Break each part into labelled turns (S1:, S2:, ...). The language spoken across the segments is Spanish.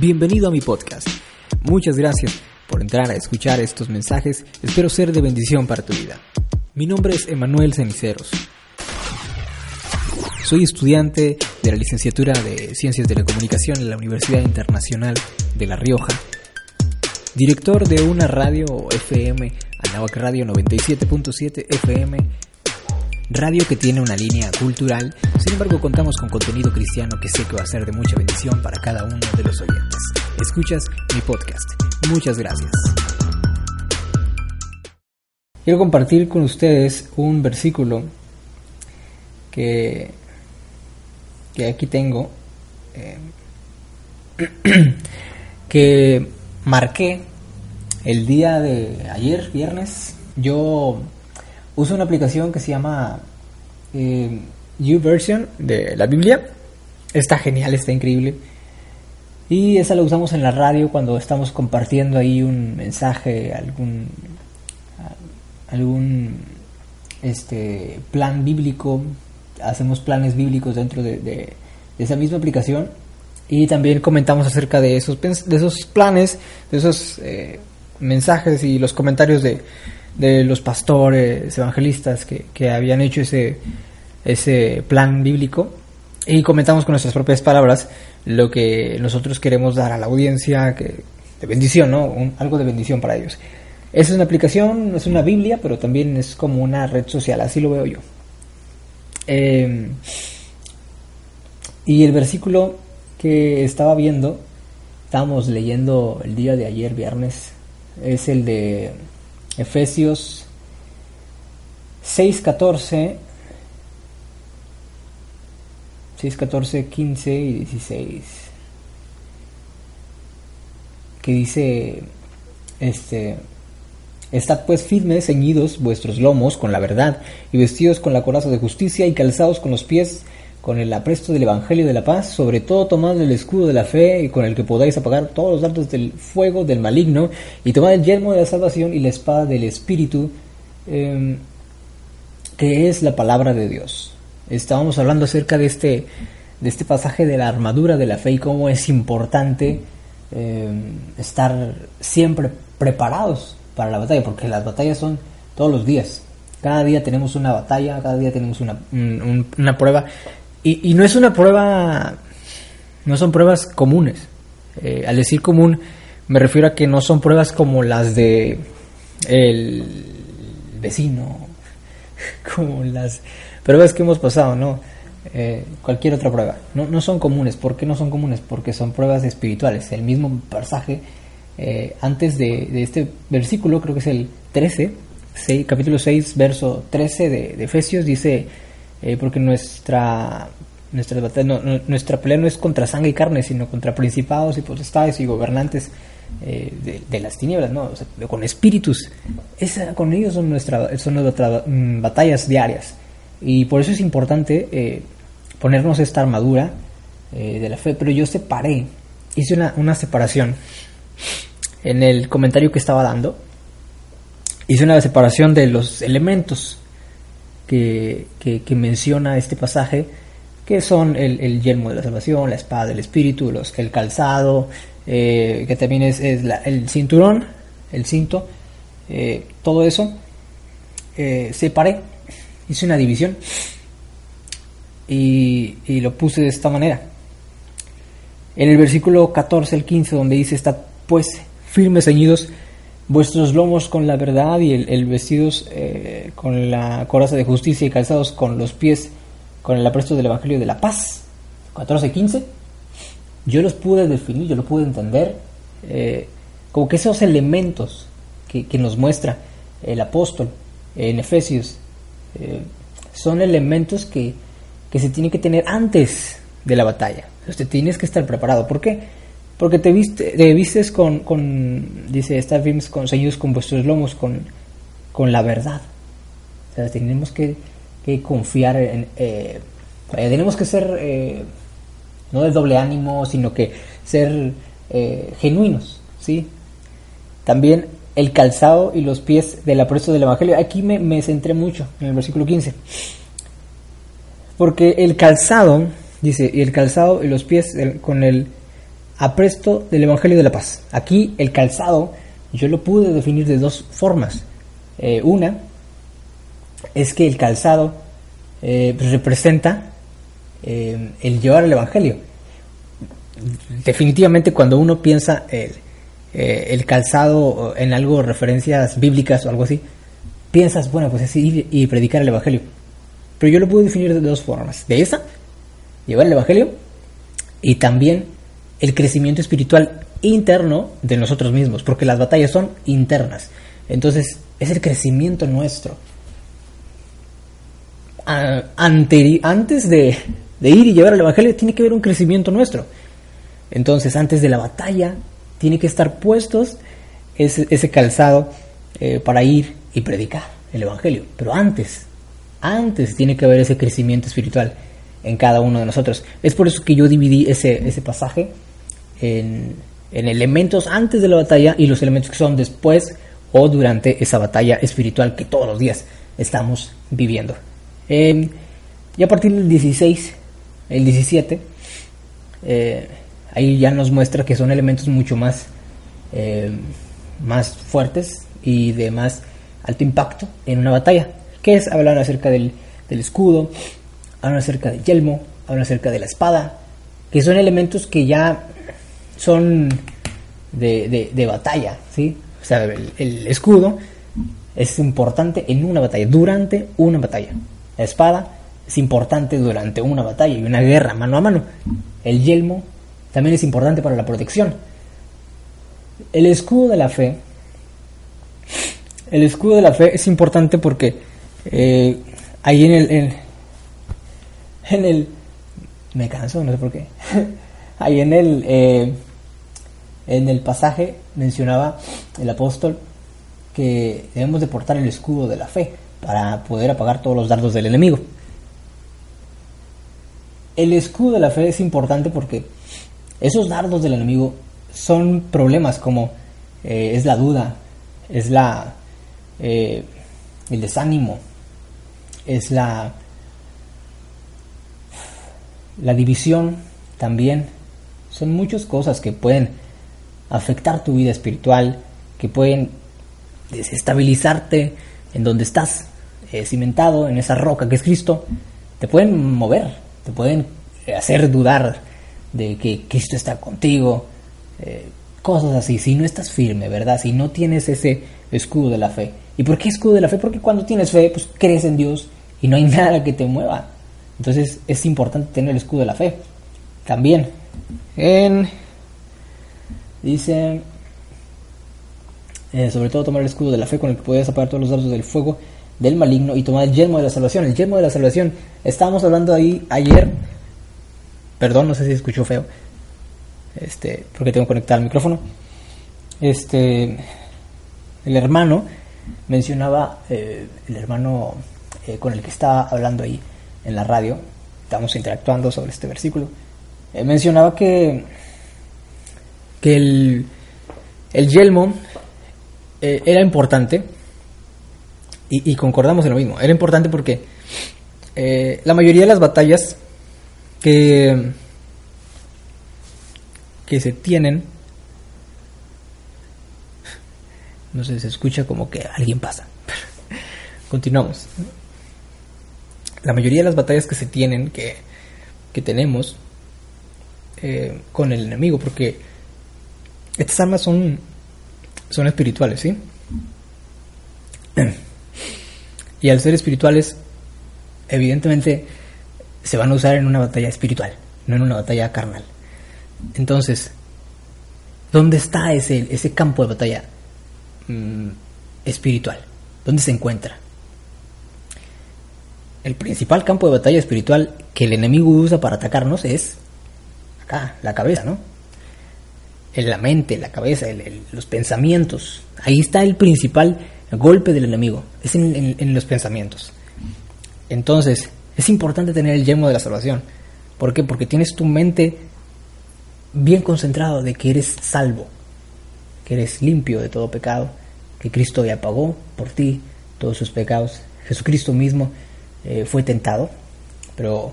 S1: Bienvenido a mi podcast. Muchas gracias por entrar a escuchar estos mensajes. Espero ser de bendición para tu vida. Mi nombre es Emanuel Ceniceros. Soy estudiante de la licenciatura de Ciencias de la Comunicación en la Universidad Internacional de La Rioja. Director de una radio FM, Anahuac Radio 97.7 FM radio que tiene una línea cultural, sin embargo contamos con contenido cristiano que sé que va a ser de mucha bendición para cada uno de los oyentes. Escuchas mi podcast. Muchas gracias. Quiero compartir con ustedes un versículo que, que aquí tengo, eh, que marqué el día de ayer, viernes. Yo uso una aplicación que se llama eh, YouVersion de la Biblia. Está genial, está increíble. Y esa la usamos en la radio cuando estamos compartiendo ahí un mensaje, algún, algún este, plan bíblico. Hacemos planes bíblicos dentro de, esa misma aplicación. Y también comentamos acerca de esos, de esos planes, de esos eh, mensajes y los comentarios de, de los pastores evangelistas que, que habían hecho ese, ese plan bíblico y comentamos con nuestras propias palabras lo que nosotros queremos dar a la audiencia que, de bendición, ¿no? algo de bendición para ellos. Es una aplicación, es una Biblia, pero también es como una red social, así lo veo yo. Em, y el versículo que estaba viendo, estábamos leyendo el día de ayer, viernes, es el de Efesios 6, 14, 6, 14, 15 y 16. Que dice, este, Estad pues firmes, ceñidos vuestros lomos con la verdad, y vestidos con la coraza de justicia, y calzados con los pies con el apresto del Evangelio de la paz, sobre todo tomad el escudo de la fe, y con el que podáis apagar todos los dardos del fuego del maligno, y tomad el yermo de la salvación y la espada del Espíritu, em, que es la palabra de Dios. Estábamos hablando acerca de este, de este pasaje de la armadura de la fe y cómo es importante em, estar siempre preparados para la batalla, porque las batallas son todos los días. Cada día tenemos una batalla, cada día tenemos una, una prueba y, no es una prueba, no son pruebas comunes. Eh, al decir común, me refiero a que no son pruebas como las de el vecino, como las pruebas que hemos pasado, ¿no? Eh, cualquier otra prueba. No, no son comunes. ¿Por qué no son comunes? Porque son pruebas espirituales. El mismo pasaje, eh, antes de, este versículo, creo que es el 13, capítulo 6, verso 13 de, de Efesios, dice eh, porque nuestra nuestra, no, nuestra pelea no es contra sangre y carne, sino contra principados y potestades y gobernantes eh, de, las tinieblas, ¿no? con espíritus. Esa, con ellos son, nuestra, son nuestras mm, batallas diarias. Y por eso es importante eh, ponernos esta armadura de la fe. Pero yo separé, hice una, una separación en el comentario que estaba dando. Hice una separación de los elementos que, menciona este pasaje, que son el, el, yelmo de la salvación, la espada del espíritu, los, el calzado, eh, que también es, el cinturón, el cinto, eh, todo eso. Eh, separé, hice una división y, y, lo puse de esta manera. En el versículo 14 al 15, donde dice, está pues firmes ceñidos vuestros lomos con la verdad y el, vestidos eh, con la coraza de justicia y calzados con los pies con el apresto del Evangelio de la paz. 14-15. Yo los pude definir, yo lo pude entender eh, como que esos elementos que, nos muestra el apóstol en Efesios eh, son elementos que, que se tienen que tener antes de la batalla. Usted tienes que estar preparado. ¿Por qué? Porque te, viste, te vistes con, con, dice, estar firmes con con vuestros lomos, con, con la verdad. O sea, tenemos que, que confiar en... Eh, eh, tenemos que ser, eh, no de doble ánimo, sino que ser genuinos, ¿sí? También el calzado y los pies del apresto del Evangelio. Aquí me, me centré mucho en el versículo 15. Porque el calzado, dice, y el calzado y los pies con el apresto del Evangelio de la Paz. Aquí el calzado yo lo pude definir de dos formas. Eh, una es que el calzado eh, representa eh, el llevar el Evangelio. Definitivamente cuando uno piensa el, el calzado en algo, referencias bíblicas o algo así, piensas, bueno, pues es ir y predicar el Evangelio. Pero yo lo puedo definir de dos formas. De esa, llevar el Evangelio, y también el crecimiento espiritual interno de nosotros mismos, porque las batallas son internas. Entonces, es el crecimiento nuestro. antes de, ir y llevar el Evangelio, tiene que haber un crecimiento nuestro. Entonces, antes de la batalla, tiene que estar puestos ese, calzado eh, para ir y predicar el Evangelio. Pero antes, antes tiene que haber ese crecimiento espiritual en cada uno de nosotros. Es por eso que yo dividí ese, ese pasaje en, elementos antes de la batalla y los elementos que son después o durante esa batalla espiritual que todos los días estamos viviendo. Eh, y a partir del 16, el 17, eh, ahí ya nos muestra que son elementos mucho más, eh, más fuertes y de más alto impacto en una batalla, que es hablar acerca del, del escudo, hablan acerca del yelmo, hablan acerca de la espada, que son elementos que ya son de, batalla, ¿sí? O sea, el, escudo es importante en una batalla, durante una batalla. La espada es importante durante una batalla y una guerra mano a mano. El yelmo también es importante para la protección. El escudo de la fe, el escudo de la fe es importante porque eh, ahí en el, en el... Me canso, no sé por qué. Ahí en el, eh, en el pasaje mencionaba el apóstol que debemos de portar el escudo de la fe para poder apagar todos los dardos del enemigo. El escudo de la fe es importante porque esos dardos del enemigo son problemas como eh, es la duda, es la eh, el desánimo, es la la división también. Son muchas cosas que pueden afectar tu vida espiritual, que pueden desestabilizarte en donde estás eh, cimentado, en esa roca que es Cristo. Te pueden mover, te pueden hacer dudar de que Cristo está contigo. Eh, cosas así, si no estás firme, ¿verdad? Si no tienes ese escudo de la fe. ¿Y por qué escudo de la fe? Porque cuando tienes fe, pues crees en Dios y no hay nada que te mueva. Entonces es importante tener el escudo de la fe. También. En, dice, eh, sobre todo tomar el escudo de la fe con el que puedes apagar todos los dardos del fuego del maligno y tomar el yelmo de la salvación. El yelmo de la salvación. Estábamos hablando ahí ayer. Perdón, no sé si escuchó feo. Este, porque tengo conectado el micrófono. Este, el hermano mencionaba, eh, el hermano eh, con el que estaba hablando ahí, en la radio, estamos interactuando sobre este versículo, eh, mencionaba que, que el, el yelmo eh, era importante, y, concordamos en lo mismo, era importante porque la mayoría de las batallas que, que se tienen, no sé, se escucha como que alguien pasa. Continuamos la mayoría de las batallas que se tienen, que, tenemos eh, con el enemigo, porque estas armas son, son espirituales, ¿sí? Y al ser espirituales, evidentemente se van a usar en una batalla espiritual, no en una batalla carnal. Entonces, ¿dónde está ese, ese campo de batalla mm, espiritual? ¿Dónde se encuentra? el principal campo de batalla espiritual que el enemigo usa para atacarnos es acá, la cabeza, ¿no? En la mente, la cabeza, los pensamientos. Ahí está el principal golpe del enemigo, es en, los pensamientos. Entonces, es importante tener el yemo de la salvación. ¿Por qué? Porque tienes tu mente bien concentrado de que eres salvo, que eres limpio de todo pecado, que Cristo ya pagó por ti todos sus pecados. Jesucristo mismo eh, fue tentado, pero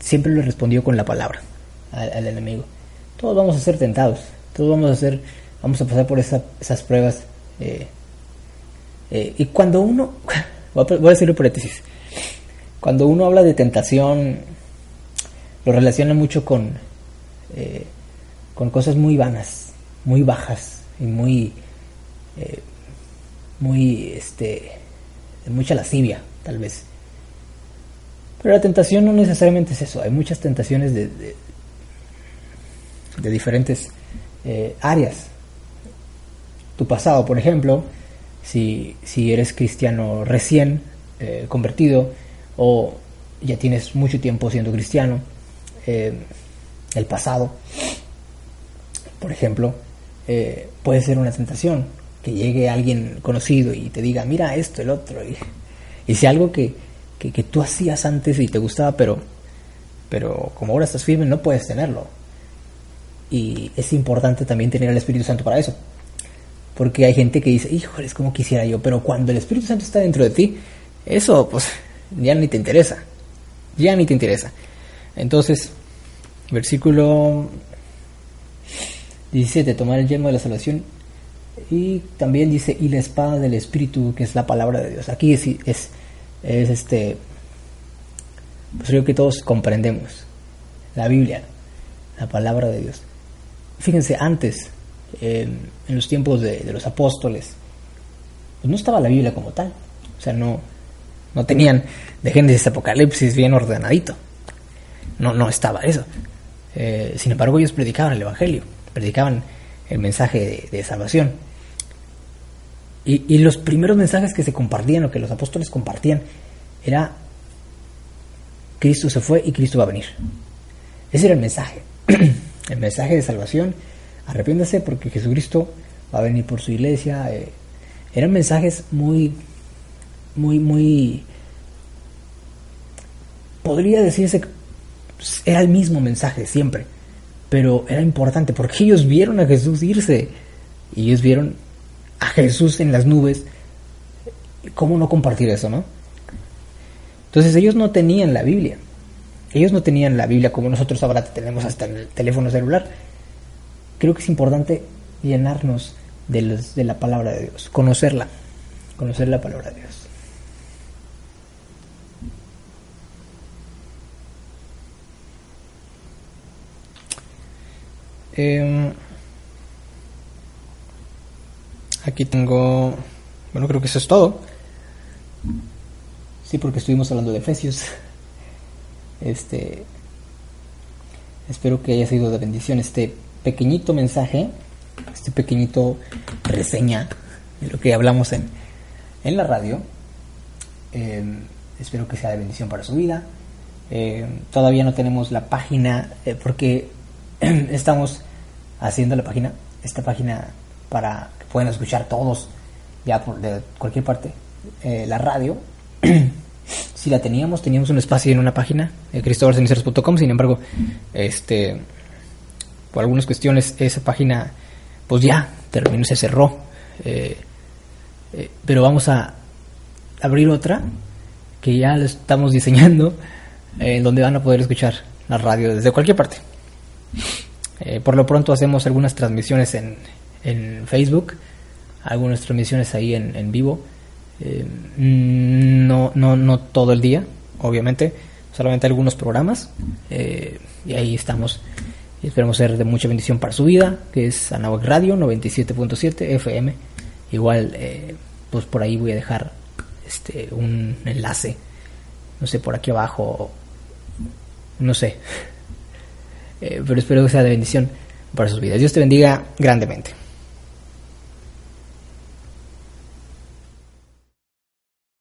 S1: siempre le respondió con la palabra al, enemigo. todos vamos a ser tentados, todos vamos a ser, vamos a pasar por esas pruebas. Eh, eh, y cuando uno, voy a, voy decirlo paréntesis, cuando uno habla de tentación, lo relaciona mucho con, eh, con cosas muy vanas, muy bajas y muy, muy, este, de mucha lascivia, tal vez. Pero la tentación no necesariamente es eso, hay muchas tentaciones de, de, diferentes eh, áreas. Tu pasado, por ejemplo, si, si eres cristiano recién eh, convertido o ya tienes mucho tiempo siendo cristiano, eh, el pasado, por ejemplo, puede ser una tentación que llegue alguien conocido y te diga, mira esto, el otro, y, y algo que, que, tú hacías antes y te gustaba, pero, pero como ahora estás firme no puedes tenerlo. Y es importante también tener el Espíritu Santo para eso. Porque hay gente que dice, híjole, es como quisiera yo, pero cuando el Espíritu Santo está dentro de ti, eso pues ya ni te interesa. Ya ni te interesa. Entonces, versículo 17, tomar el yermo de la salvación. Y también dice, y la espada del Espíritu, que es la palabra de Dios. Aquí es, es es este, pues creo que todos comprendemos la Biblia, la palabra de Dios. Fíjense, antes, en los tiempos de, los apóstoles, pues no estaba la Biblia como tal. O sea, no, no tenían de Génesis Apocalipsis bien ordenadito. No, no estaba eso. Eh, sin embargo, ellos predicaban el Evangelio, predicaban el mensaje de salvación. Y, los primeros mensajes que se compartían o que los apóstoles compartían era Cristo se fue y Cristo va a venir. Ese era el mensaje. el mensaje de salvación. Arrepiéndase porque Jesucristo va a venir por su iglesia. Eh, eran mensajes muy, muy, muy... Podría decirse que era el mismo mensaje siempre. Pero era importante porque ellos vieron a Jesús irse. Y ellos vieron a Jesús en las nubes, ¿cómo no compartir eso, no? Entonces ellos no tenían la Biblia. Ellos no tenían la Biblia como nosotros ahora tenemos hasta en el teléfono celular. Creo que es importante llenarnos de, de la palabra de Dios, conocerla, conocer la palabra de Dios. Eh, Aquí tengo, bueno, creo que eso es todo. Sí, porque estuvimos hablando de Efesios. Este, espero que haya sido de bendición este pequeñito mensaje, este pequeñito reseña de lo que hablamos en, en la radio. Em, espero que sea de bendición para su vida. Em, todavía no tenemos la página eh, porque estamos haciendo la página, esta página para pueden escuchar todos ya por, de cualquier parte eh, la radio. si la teníamos, teníamos un espacio en una página, eh, sin embargo, este por algunas cuestiones esa página pues ya terminó, se cerró. Eh, eh, pero vamos a abrir otra que ya la estamos diseñando en donde van a poder escuchar la radio desde cualquier parte. Por lo pronto hacemos algunas transmisiones en, en Facebook, algunas transmisiones ahí en, en vivo. Eh, no, no, no todo el día, obviamente, solamente algunos programas. Eh, y ahí estamos. Y esperamos ser de mucha bendición para su vida, que es Anahuac Radio 97.7 FM. Igual, eh, pues por ahí voy a dejar este un enlace, no sé, por aquí abajo, no sé. Pero espero que sea de bendición para sus vidas. Dios te bendiga grandemente.